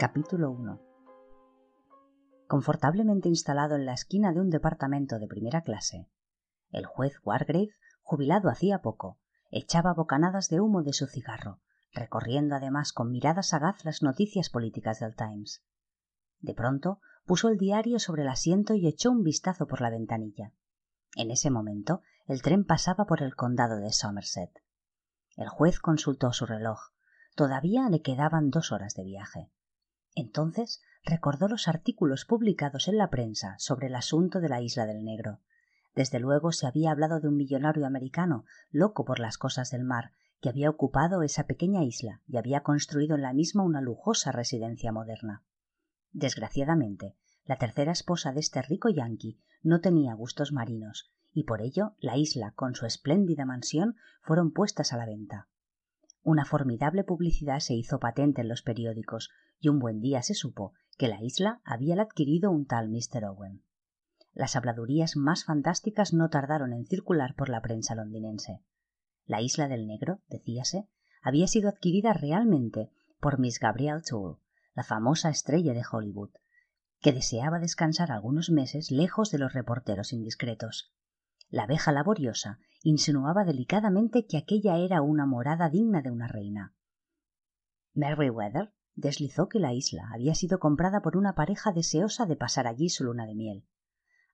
Capítulo 1 Confortablemente instalado en la esquina de un departamento de primera clase, el juez Wargrave, jubilado hacía poco, echaba bocanadas de humo de su cigarro, recorriendo además con mirada sagaz las noticias políticas del Times. De pronto puso el diario sobre el asiento y echó un vistazo por la ventanilla. En ese momento el tren pasaba por el condado de Somerset. El juez consultó su reloj. Todavía le quedaban dos horas de viaje. Entonces recordó los artículos publicados en la prensa sobre el asunto de la isla del Negro. Desde luego se había hablado de un millonario americano, loco por las cosas del mar, que había ocupado esa pequeña isla y había construido en la misma una lujosa residencia moderna. Desgraciadamente, la tercera esposa de este rico yanqui no tenía gustos marinos, y por ello la isla con su espléndida mansión fueron puestas a la venta. Una formidable publicidad se hizo patente en los periódicos, y un buen día se supo que la isla había adquirido un tal Mr. Owen. Las habladurías más fantásticas no tardaron en circular por la prensa londinense. La isla del Negro, decíase, había sido adquirida realmente por Miss Gabrielle Toole, la famosa estrella de Hollywood, que deseaba descansar algunos meses lejos de los reporteros indiscretos. La abeja laboriosa insinuaba delicadamente que aquella era una morada digna de una reina. Deslizó que la isla había sido comprada por una pareja deseosa de pasar allí su luna de miel.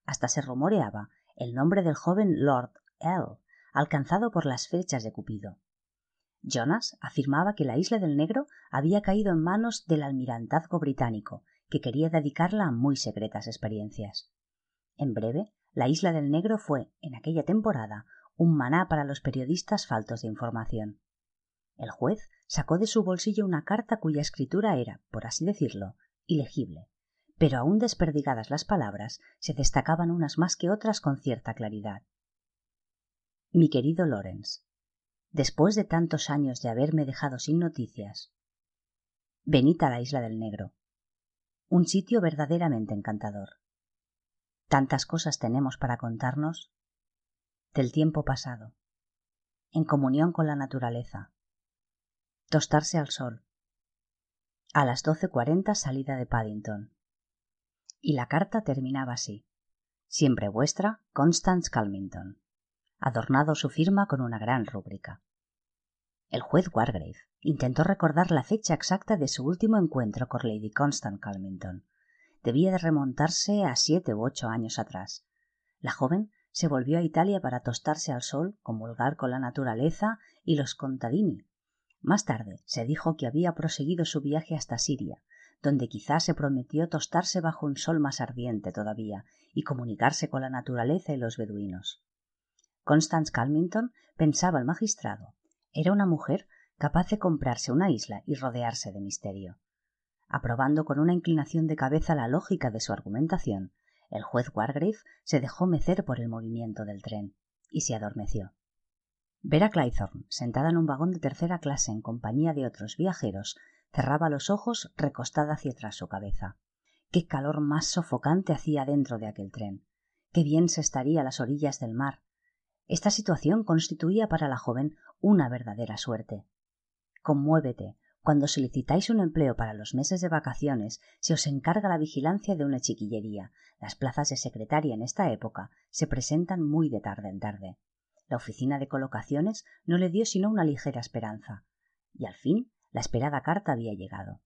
Hasta se rumoreaba el nombre del joven Lord L, alcanzado por las flechas de Cupido. Jonas afirmaba que la isla del Negro había caído en manos del almirantazgo británico, que quería dedicarla a muy secretas experiencias. En breve, la isla del Negro fue, en aquella temporada, un maná para los periodistas faltos de información. El juez sacó de su bolsillo una carta cuya escritura era, por así decirlo, ilegible, pero aún desperdigadas las palabras, se destacaban unas más que otras con cierta claridad. Mi querido Lawrence, después de tantos años de haberme dejado sin noticias, venid a la isla del Negro, un sitio verdaderamente encantador. Tantas cosas tenemos para contarnos del tiempo pasado, en comunión con la naturaleza, tostarse al sol, a las doce cuarenta salida de Paddington. Y la carta terminaba así. Siempre vuestra Constance Calmington. Adornado su firma con una gran rúbrica. El juez Wargrave intentó recordar la fecha exacta de su último encuentro con Lady Constance Calmington. Debía de remontarse a siete u ocho años atrás. La joven se volvió a Italia para tostarse al sol, comulgar con la naturaleza y los contadini. Más tarde se dijo que había proseguido su viaje hasta Siria, donde quizá se prometió tostarse bajo un sol más ardiente todavía y comunicarse con la naturaleza y los beduinos. Constance Calmington pensaba el magistrado, era una mujer capaz de comprarse una isla y rodearse de misterio. Aprobando con una inclinación de cabeza la lógica de su argumentación, el juez Wargrave se dejó mecer por el movimiento del tren y se adormeció. Vera Claythorne, sentada en un vagón de tercera clase en compañía de otros viajeros, cerraba los ojos recostada hacia atrás su cabeza. Qué calor más sofocante hacía dentro de aquel tren. Qué bien se estaría a las orillas del mar, esta situación constituía para la joven una verdadera suerte. Conmuévete. Cuando solicitáis un empleo para los meses de vacaciones, se os encarga la vigilancia de una chiquillería. Las plazas de secretaria en esta época se presentan muy de tarde en tarde. La oficina de colocaciones no le dio sino una ligera esperanza. Y al fin la esperada carta había llegado.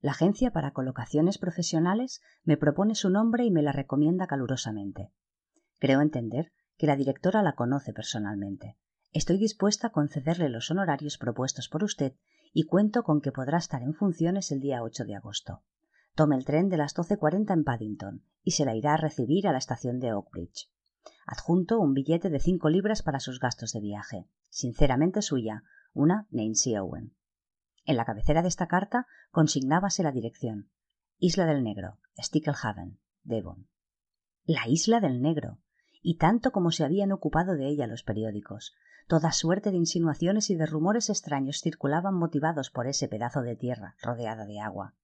La agencia para colocaciones profesionales me propone su nombre y me la recomienda calurosamente. Creo entender que la directora la conoce personalmente. Estoy dispuesta a concederle los honorarios propuestos por usted y cuento con que podrá estar en funciones el día 8 de agosto. Tome el tren de las 12.40 en Paddington y se la irá a recibir a la estación de Oakbridge. Adjunto un billete de cinco libras para sus gastos de viaje. Sinceramente suya, una Nancy Owen. En la cabecera de esta carta consignábase la dirección Isla del Negro, Stickelhaven, Devon. La Isla del Negro. Y tanto como se habían ocupado de ella los periódicos. Toda suerte de insinuaciones y de rumores extraños circulaban motivados por ese pedazo de tierra rodeada de agua.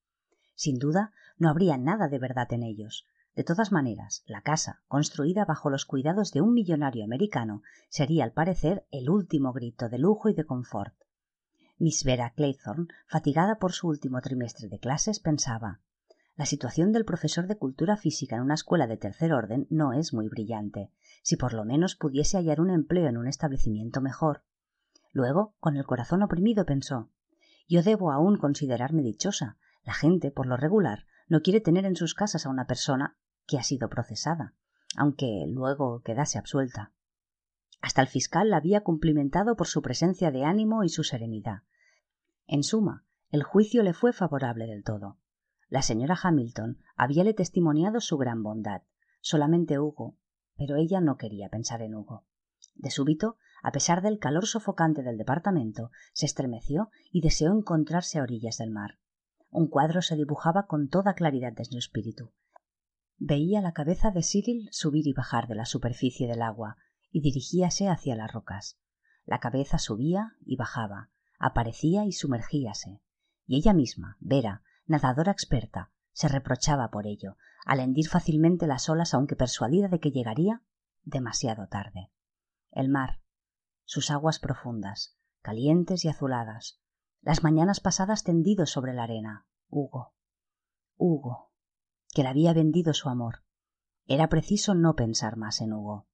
Sin duda, no habría nada de verdad en ellos. De todas maneras, la casa, construida bajo los cuidados de un millonario americano, sería al parecer el último grito de lujo y de confort. Miss Vera Claythorne, fatigada por su último trimestre de clases, pensaba la situación del profesor de cultura física en una escuela de tercer orden no es muy brillante. Si por lo menos pudiese hallar un empleo en un establecimiento mejor. Luego, con el corazón oprimido, pensó Yo debo aún considerarme dichosa. La gente, por lo regular, no quiere tener en sus casas a una persona que ha sido procesada, aunque luego quedase absuelta. Hasta el fiscal la había cumplimentado por su presencia de ánimo y su serenidad. En suma, el juicio le fue favorable del todo. La señora Hamilton habíale testimoniado su gran bondad. Solamente Hugo. Pero ella no quería pensar en Hugo. De súbito, a pesar del calor sofocante del departamento, se estremeció y deseó encontrarse a orillas del mar. Un cuadro se dibujaba con toda claridad de su espíritu. Veía la cabeza de Cyril subir y bajar de la superficie del agua y dirigíase hacia las rocas. La cabeza subía y bajaba, aparecía y sumergíase. Y ella misma, Vera, nadadora experta, se reprochaba por ello, al hendir fácilmente las olas aunque persuadida de que llegaría demasiado tarde. El mar, sus aguas profundas, calientes y azuladas, las mañanas pasadas tendidos sobre la arena, Hugo, Hugo, que le había vendido su amor. Era preciso no pensar más en Hugo.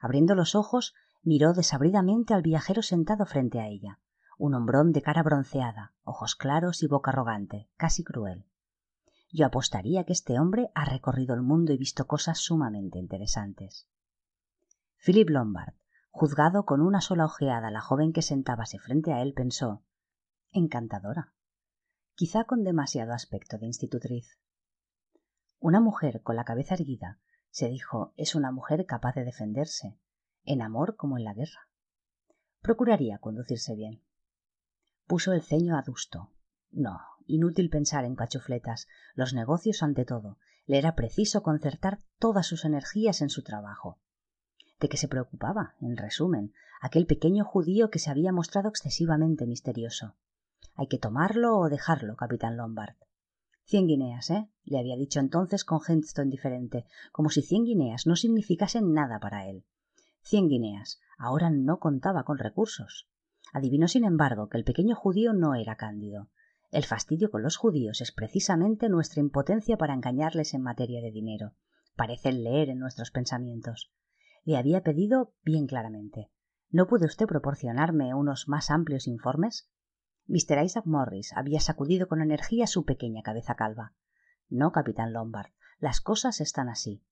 Abriendo los ojos, miró desabridamente al viajero sentado frente a ella, un hombrón de cara bronceada, ojos claros y boca arrogante, casi cruel. Yo apostaría que este hombre ha recorrido el mundo y visto cosas sumamente interesantes. Philip Lombard, juzgado con una sola ojeada a la joven que sentábase frente a él, pensó encantadora, quizá con demasiado aspecto de institutriz. Una mujer con la cabeza erguida, se dijo, es una mujer capaz de defenderse, en amor como en la guerra. Procuraría conducirse bien. Puso el ceño adusto. No, inútil pensar en cachufletas. Los negocios ante todo. Le era preciso concertar todas sus energías en su trabajo. ¿De qué se preocupaba, en resumen, aquel pequeño judío que se había mostrado excesivamente misterioso? Hay que tomarlo o dejarlo, capitán Lombard. Cien guineas, ¿eh? le había dicho entonces con gesto indiferente, como si cien guineas no significasen nada para él. Cien guineas. Ahora no contaba con recursos. Adivinó, sin embargo, que el pequeño judío no era cándido. El fastidio con los judíos es precisamente nuestra impotencia para engañarles en materia de dinero. Parecen leer en nuestros pensamientos. Le había pedido bien claramente. ¿No puede usted proporcionarme unos más amplios informes? Mr. Isaac Morris había sacudido con energía su pequeña cabeza calva. No, capitán Lombard, las cosas están así.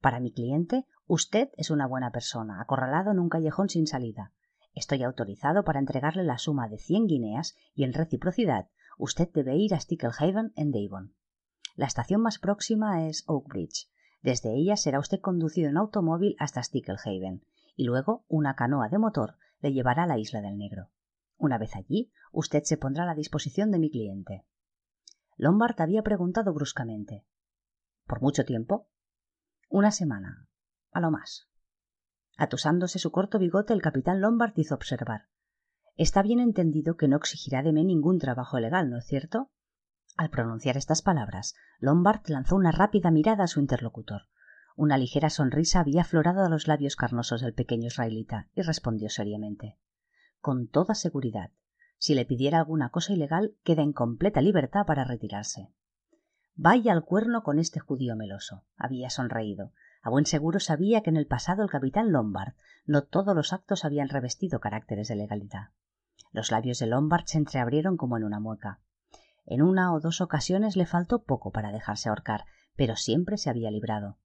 Para mi cliente, usted es una buena persona, acorralado en un callejón sin salida. Estoy autorizado para entregarle la suma de cien guineas y en reciprocidad usted debe ir a Sticklehaven en Devon. La estación más próxima es Oakbridge. Desde ella será usted conducido en automóvil hasta Sticklehaven y luego una canoa de motor le llevará a la isla del Negro. Una vez allí, usted se pondrá a la disposición de mi cliente. Lombard había preguntado bruscamente. ¿Por mucho tiempo? Una semana, a lo más. Atusándose su corto bigote, el capitán Lombard hizo observar. Está bien entendido que no exigirá de mí ningún trabajo legal, ¿no es cierto? Al pronunciar estas palabras, Lombard lanzó una rápida mirada a su interlocutor. Una ligera sonrisa había aflorado a los labios carnosos del pequeño israelita y respondió seriamente. Con toda seguridad. Si le pidiera alguna cosa ilegal, queda en completa libertad para retirarse. Vaya al cuerno con este judío meloso. Había sonreído. A buen seguro sabía que en el pasado el capitán Lombard no todos los actos habían revestido caracteres de legalidad. Los labios de Lombard se entreabrieron como en una mueca. En una o dos ocasiones le faltó poco para dejarse ahorcar, pero siempre se había librado.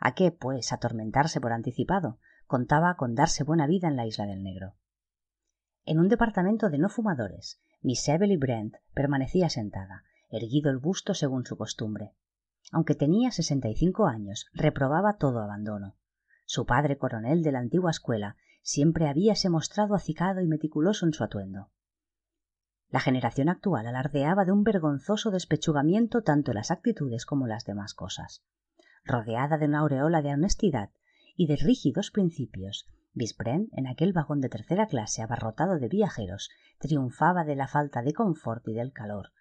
¿A qué, pues, atormentarse por anticipado? Contaba con darse buena vida en la isla del Negro. En un departamento de no fumadores, Miss Evelyn Brent permanecía sentada, erguido el busto según su costumbre aunque tenía sesenta y cinco años, reprobaba todo abandono. Su padre coronel de la antigua escuela siempre habíase mostrado acicado y meticuloso en su atuendo. La generación actual alardeaba de un vergonzoso despechugamiento tanto en las actitudes como en las demás cosas. Rodeada de una aureola de honestidad y de rígidos principios, Bisbren, en aquel vagón de tercera clase abarrotado de viajeros, triunfaba de la falta de confort y del calor.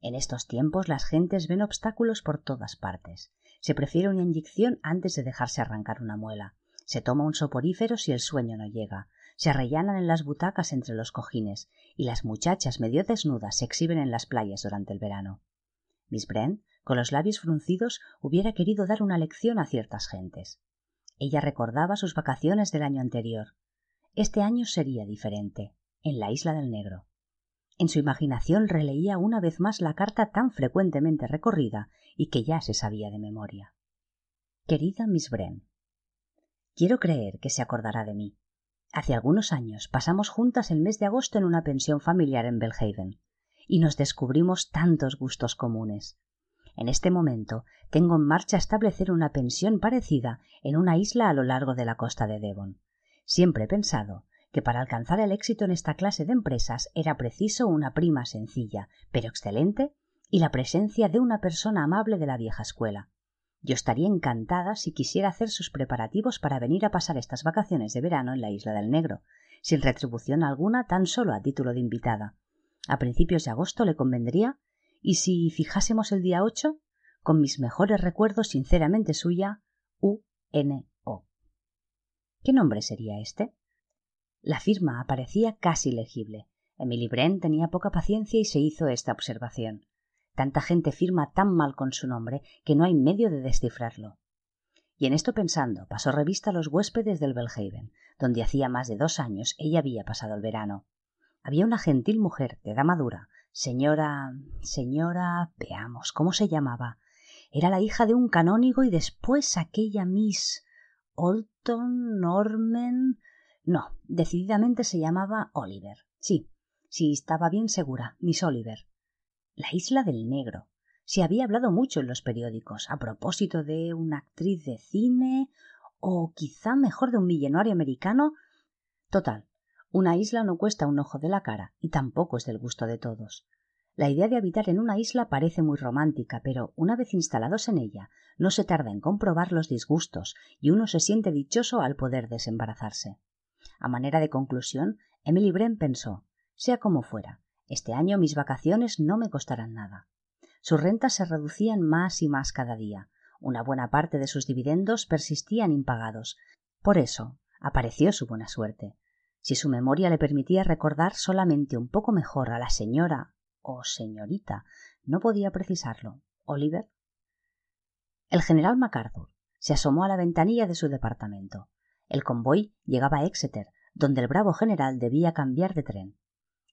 En estos tiempos las gentes ven obstáculos por todas partes. Se prefiere una inyección antes de dejarse arrancar una muela. Se toma un soporífero si el sueño no llega se arrellanan en las butacas entre los cojines y las muchachas medio desnudas se exhiben en las playas durante el verano. Miss Brent, con los labios fruncidos, hubiera querido dar una lección a ciertas gentes. Ella recordaba sus vacaciones del año anterior. Este año sería diferente, en la isla del Negro. En su imaginación releía una vez más la carta tan frecuentemente recorrida y que ya se sabía de memoria. Querida Miss Brent, quiero creer que se acordará de mí. Hace algunos años pasamos juntas el mes de agosto en una pensión familiar en Belhaven y nos descubrimos tantos gustos comunes. En este momento tengo en marcha establecer una pensión parecida en una isla a lo largo de la costa de Devon. Siempre he pensado que para alcanzar el éxito en esta clase de empresas era preciso una prima sencilla, pero excelente, y la presencia de una persona amable de la vieja escuela. Yo estaría encantada si quisiera hacer sus preparativos para venir a pasar estas vacaciones de verano en la isla del Negro, sin retribución alguna, tan solo a título de invitada. A principios de agosto le convendría, y si fijásemos el día ocho, con mis mejores recuerdos sinceramente suya, U N O. ¿Qué nombre sería este? La firma aparecía casi legible. Emily Brent tenía poca paciencia y se hizo esta observación. Tanta gente firma tan mal con su nombre que no hay medio de descifrarlo. Y en esto pensando, pasó revista a los huéspedes del Belhaven, donde hacía más de dos años ella había pasado el verano. Había una gentil mujer de edad madura, señora. señora. veamos, ¿cómo se llamaba? Era la hija de un canónigo y después aquella Miss. Olton, Norman. No, decididamente se llamaba Oliver. Sí, sí, estaba bien segura, Miss Oliver la isla del negro. Se había hablado mucho en los periódicos a propósito de una actriz de cine o quizá mejor de un millonario americano. Total, una isla no cuesta un ojo de la cara y tampoco es del gusto de todos. La idea de habitar en una isla parece muy romántica, pero una vez instalados en ella, no se tarda en comprobar los disgustos y uno se siente dichoso al poder desembarazarse. A manera de conclusión, Emily Brent pensó, sea como fuera, este año mis vacaciones no me costarán nada. Sus rentas se reducían más y más cada día. Una buena parte de sus dividendos persistían impagados. Por eso apareció su buena suerte. Si su memoria le permitía recordar solamente un poco mejor a la señora o señorita, no podía precisarlo. Oliver. El general MacArthur se asomó a la ventanilla de su departamento. El convoy llegaba a Exeter, donde el bravo general debía cambiar de tren.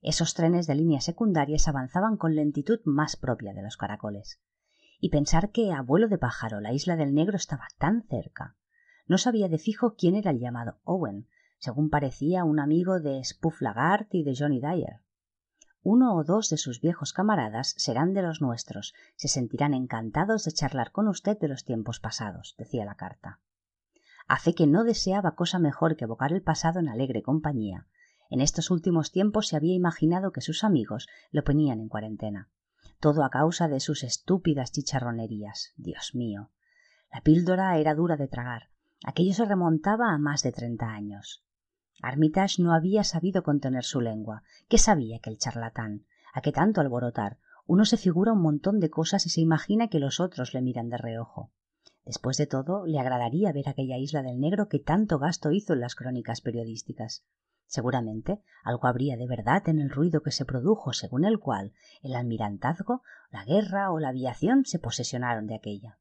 Esos trenes de líneas secundarias avanzaban con lentitud más propia de los caracoles. Y pensar que, a vuelo de pájaro, la isla del negro estaba tan cerca. No sabía de fijo quién era el llamado Owen, según parecía un amigo de Spuff Lagart y de Johnny Dyer. Uno o dos de sus viejos camaradas serán de los nuestros, se sentirán encantados de charlar con usted de los tiempos pasados, decía la carta. A fe que no deseaba cosa mejor que evocar el pasado en alegre compañía, en estos últimos tiempos se había imaginado que sus amigos lo ponían en cuarentena. Todo a causa de sus estúpidas chicharronerías. Dios mío. La píldora era dura de tragar. Aquello se remontaba a más de treinta años. Armitage no había sabido contener su lengua. ¿Qué sabía que el charlatán? ¿A qué tanto alborotar? Uno se figura un montón de cosas y se imagina que los otros le miran de reojo. Después de todo, le agradaría ver aquella isla del negro que tanto gasto hizo en las crónicas periodísticas. Seguramente algo habría de verdad en el ruido que se produjo, según el cual el almirantazgo, la guerra o la aviación se posesionaron de aquella.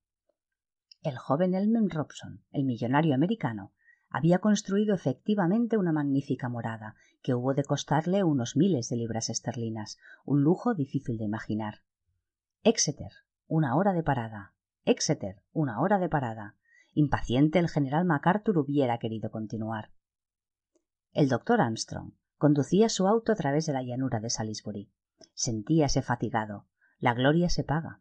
El joven Elmen Robson, el millonario americano, había construido efectivamente una magnífica morada, que hubo de costarle unos miles de libras esterlinas, un lujo difícil de imaginar. Exeter, una hora de parada. Exeter, una hora de parada. Impaciente el general MacArthur hubiera querido continuar. El doctor Armstrong conducía su auto a través de la llanura de Salisbury. Sentíase fatigado. La gloria se paga.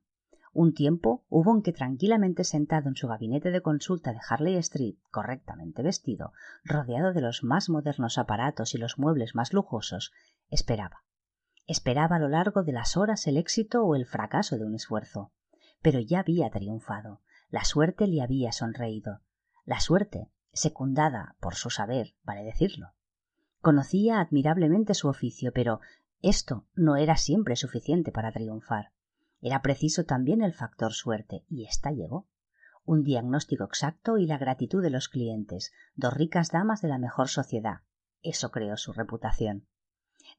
Un tiempo hubo en que tranquilamente sentado en su gabinete de consulta de Harley Street, correctamente vestido, rodeado de los más modernos aparatos y los muebles más lujosos, esperaba. Esperaba a lo largo de las horas el éxito o el fracaso de un esfuerzo. Pero ya había triunfado. La suerte le había sonreído. La suerte, secundada por su saber, vale decirlo. Conocía admirablemente su oficio, pero esto no era siempre suficiente para triunfar. Era preciso también el factor suerte, y ésta llegó. Un diagnóstico exacto y la gratitud de los clientes, dos ricas damas de la mejor sociedad. Eso creó su reputación.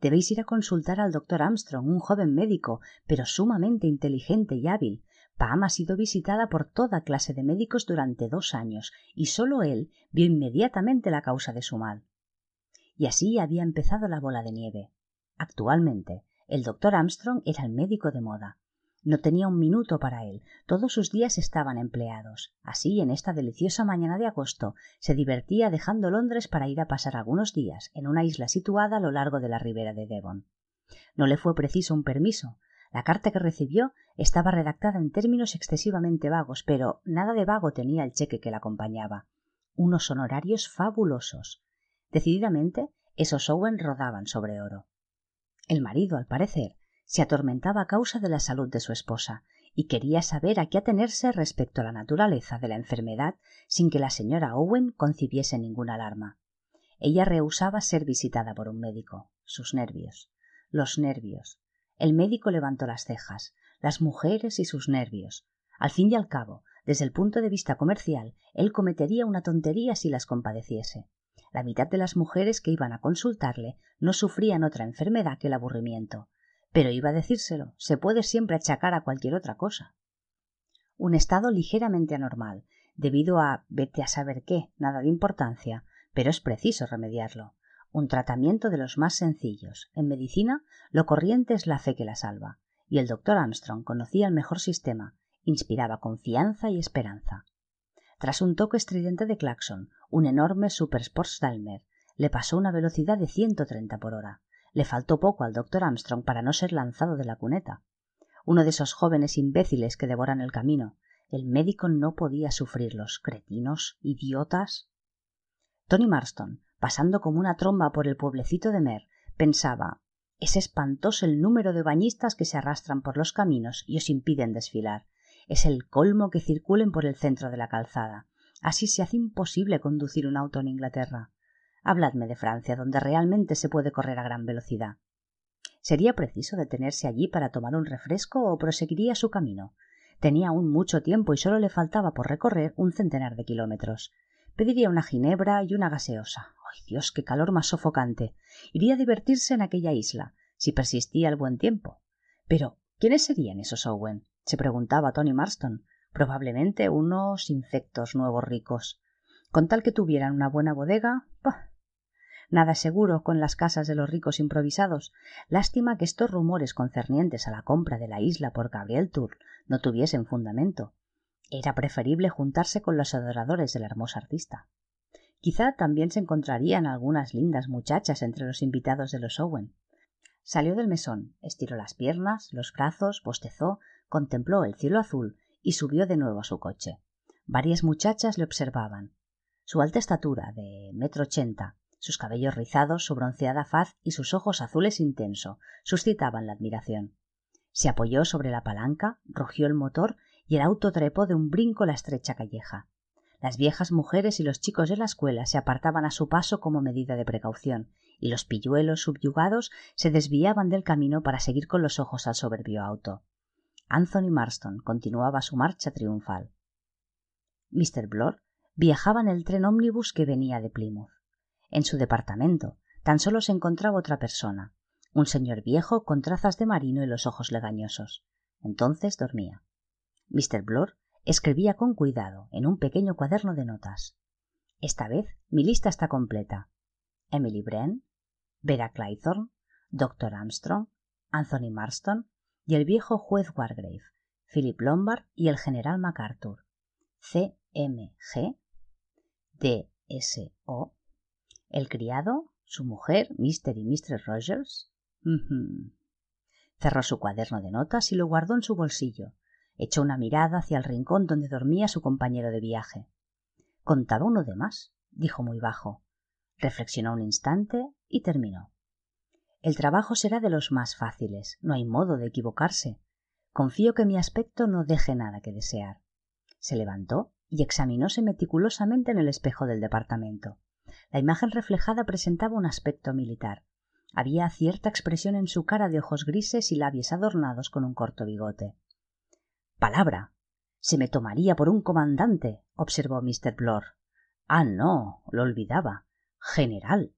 Debéis ir a consultar al doctor Armstrong, un joven médico, pero sumamente inteligente y hábil. Pam ha sido visitada por toda clase de médicos durante dos años, y sólo él vio inmediatamente la causa de su mal. Y así había empezado la bola de nieve. Actualmente, el doctor Armstrong era el médico de moda. No tenía un minuto para él, todos sus días estaban empleados. Así, en esta deliciosa mañana de agosto, se divertía dejando Londres para ir a pasar algunos días en una isla situada a lo largo de la ribera de Devon. No le fue preciso un permiso. La carta que recibió estaba redactada en términos excesivamente vagos, pero nada de vago tenía el cheque que la acompañaba. Unos honorarios fabulosos. Decididamente, esos Owen rodaban sobre oro. El marido, al parecer, se atormentaba a causa de la salud de su esposa y quería saber a qué atenerse respecto a la naturaleza de la enfermedad sin que la señora Owen concibiese ninguna alarma. Ella rehusaba ser visitada por un médico. Sus nervios. Los nervios. El médico levantó las cejas. Las mujeres y sus nervios. Al fin y al cabo, desde el punto de vista comercial, él cometería una tontería si las compadeciese. La mitad de las mujeres que iban a consultarle no sufrían otra enfermedad que el aburrimiento, pero iba a decírselo, se puede siempre achacar a cualquier otra cosa. Un estado ligeramente anormal, debido a vete a saber qué, nada de importancia, pero es preciso remediarlo. Un tratamiento de los más sencillos. En medicina, lo corriente es la fe que la salva, y el doctor Armstrong conocía el mejor sistema, inspiraba confianza y esperanza. Tras un toque estridente de claxon, un enorme Super Sports Dalmer le pasó una velocidad de 130 por hora. Le faltó poco al doctor Armstrong para no ser lanzado de la cuneta. Uno de esos jóvenes imbéciles que devoran el camino. El médico no podía sufrirlos. Cretinos, idiotas. Tony Marston, pasando como una tromba por el pueblecito de Mer, pensaba es espantoso el número de bañistas que se arrastran por los caminos y os impiden desfilar. Es el colmo que circulen por el centro de la calzada. Así se hace imposible conducir un auto en Inglaterra. Habladme de Francia, donde realmente se puede correr a gran velocidad. ¿Sería preciso detenerse allí para tomar un refresco o proseguiría su camino? Tenía aún mucho tiempo y solo le faltaba por recorrer un centenar de kilómetros. Pediría una ginebra y una gaseosa. ¡Ay, Dios, qué calor más sofocante! Iría a divertirse en aquella isla, si persistía el buen tiempo. Pero, ¿quiénes serían esos Owen? se preguntaba Tony Marston. Probablemente unos infectos nuevos ricos. Con tal que tuvieran una buena bodega, nada seguro con las casas de los ricos improvisados. Lástima que estos rumores concernientes a la compra de la isla por Gabriel Tour no tuviesen fundamento. Era preferible juntarse con los adoradores del hermoso artista. Quizá también se encontrarían algunas lindas muchachas entre los invitados de los Owen. Salió del mesón, estiró las piernas, los brazos, bostezó, contempló el cielo azul y subió de nuevo a su coche. Varias muchachas le observaban. Su alta estatura, de metro ochenta, sus cabellos rizados, su bronceada faz y sus ojos azules intenso suscitaban la admiración. Se apoyó sobre la palanca, rugió el motor y el auto trepó de un brinco la estrecha calleja. Las viejas mujeres y los chicos de la escuela se apartaban a su paso como medida de precaución, y los pilluelos subyugados se desviaban del camino para seguir con los ojos al soberbio auto. Anthony Marston continuaba su marcha triunfal. Mr. Blor viajaba en el tren ómnibus que venía de Plymouth. En su departamento tan solo se encontraba otra persona, un señor viejo con trazas de marino y los ojos legañosos. Entonces dormía. Mr. Blor escribía con cuidado en un pequeño cuaderno de notas. Esta vez mi lista está completa. Emily Bren, Vera Claythorne, Dr. Armstrong, Anthony Marston y el viejo juez Wargrave, Philip Lombard y el general MacArthur. C.M.G. D.S.O. El criado, su mujer, Mr. y Mr. Rogers. Cerró su cuaderno de notas y lo guardó en su bolsillo. Echó una mirada hacia el rincón donde dormía su compañero de viaje. Contaba uno de más, dijo muy bajo. Reflexionó un instante y terminó. El trabajo será de los más fáciles, no hay modo de equivocarse. Confío que mi aspecto no deje nada que desear. Se levantó y examinóse meticulosamente en el espejo del departamento. La imagen reflejada presentaba un aspecto militar. Había cierta expresión en su cara de ojos grises y labios adornados con un corto bigote. Palabra. Se me tomaría por un comandante, observó Mr. Blor. Ah, no, lo olvidaba. General.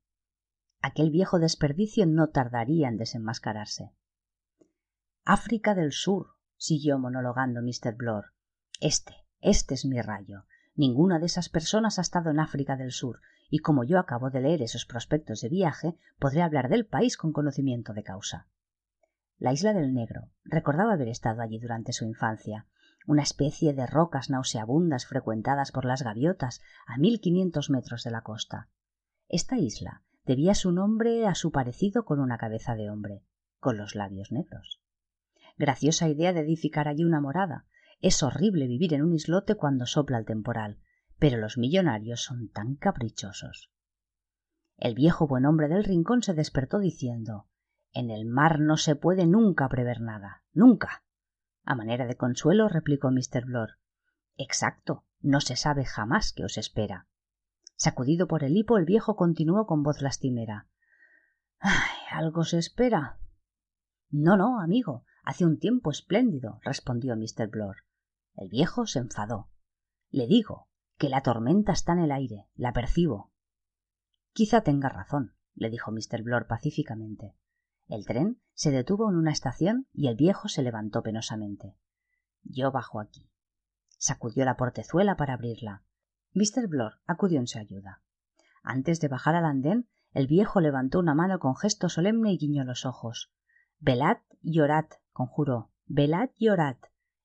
Aquel viejo desperdicio no tardaría en desenmascararse. África del Sur, siguió monologando Mr. Blor. Este, este es mi rayo. Ninguna de esas personas ha estado en África del Sur, y como yo acabo de leer esos prospectos de viaje, podré hablar del país con conocimiento de causa. La isla del Negro recordaba haber estado allí durante su infancia, una especie de rocas nauseabundas frecuentadas por las gaviotas a mil quinientos metros de la costa. Esta isla debía su nombre a su parecido con una cabeza de hombre, con los labios negros. Graciosa idea de edificar allí una morada. Es horrible vivir en un islote cuando sopla el temporal, pero los millonarios son tan caprichosos. El viejo buen hombre del rincón se despertó diciendo En el mar no se puede nunca prever nada. Nunca. A manera de consuelo replicó Mr. Blor. Exacto. No se sabe jamás qué os espera. Sacudido por el hipo, el viejo continuó con voz lastimera. Ay, algo se espera. No, no, amigo. Hace un tiempo espléndido, respondió Mr. Blor. El viejo se enfadó. Le digo que la tormenta está en el aire, la percibo. Quizá tenga razón, le dijo Mr. Blor pacíficamente. El tren se detuvo en una estación y el viejo se levantó penosamente. Yo bajo aquí. Sacudió la portezuela para abrirla. Mr. Blor acudió en su ayuda. Antes de bajar al andén, el viejo levantó una mano con gesto solemne y guiñó los ojos. Velad y orad, conjuró. Velad y orad.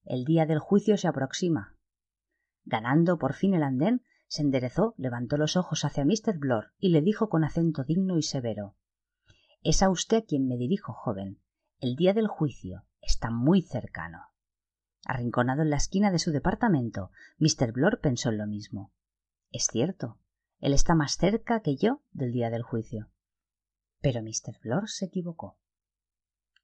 El día del juicio se aproxima. Ganando por fin el andén, se enderezó, levantó los ojos hacia Mr. Blor y le dijo con acento digno y severo Es a usted a quien me dirijo, joven. El día del juicio está muy cercano. Arrinconado en la esquina de su departamento, Mr. Blor pensó en lo mismo. Es cierto, él está más cerca que yo del día del juicio. Pero Mr. Blor se equivocó.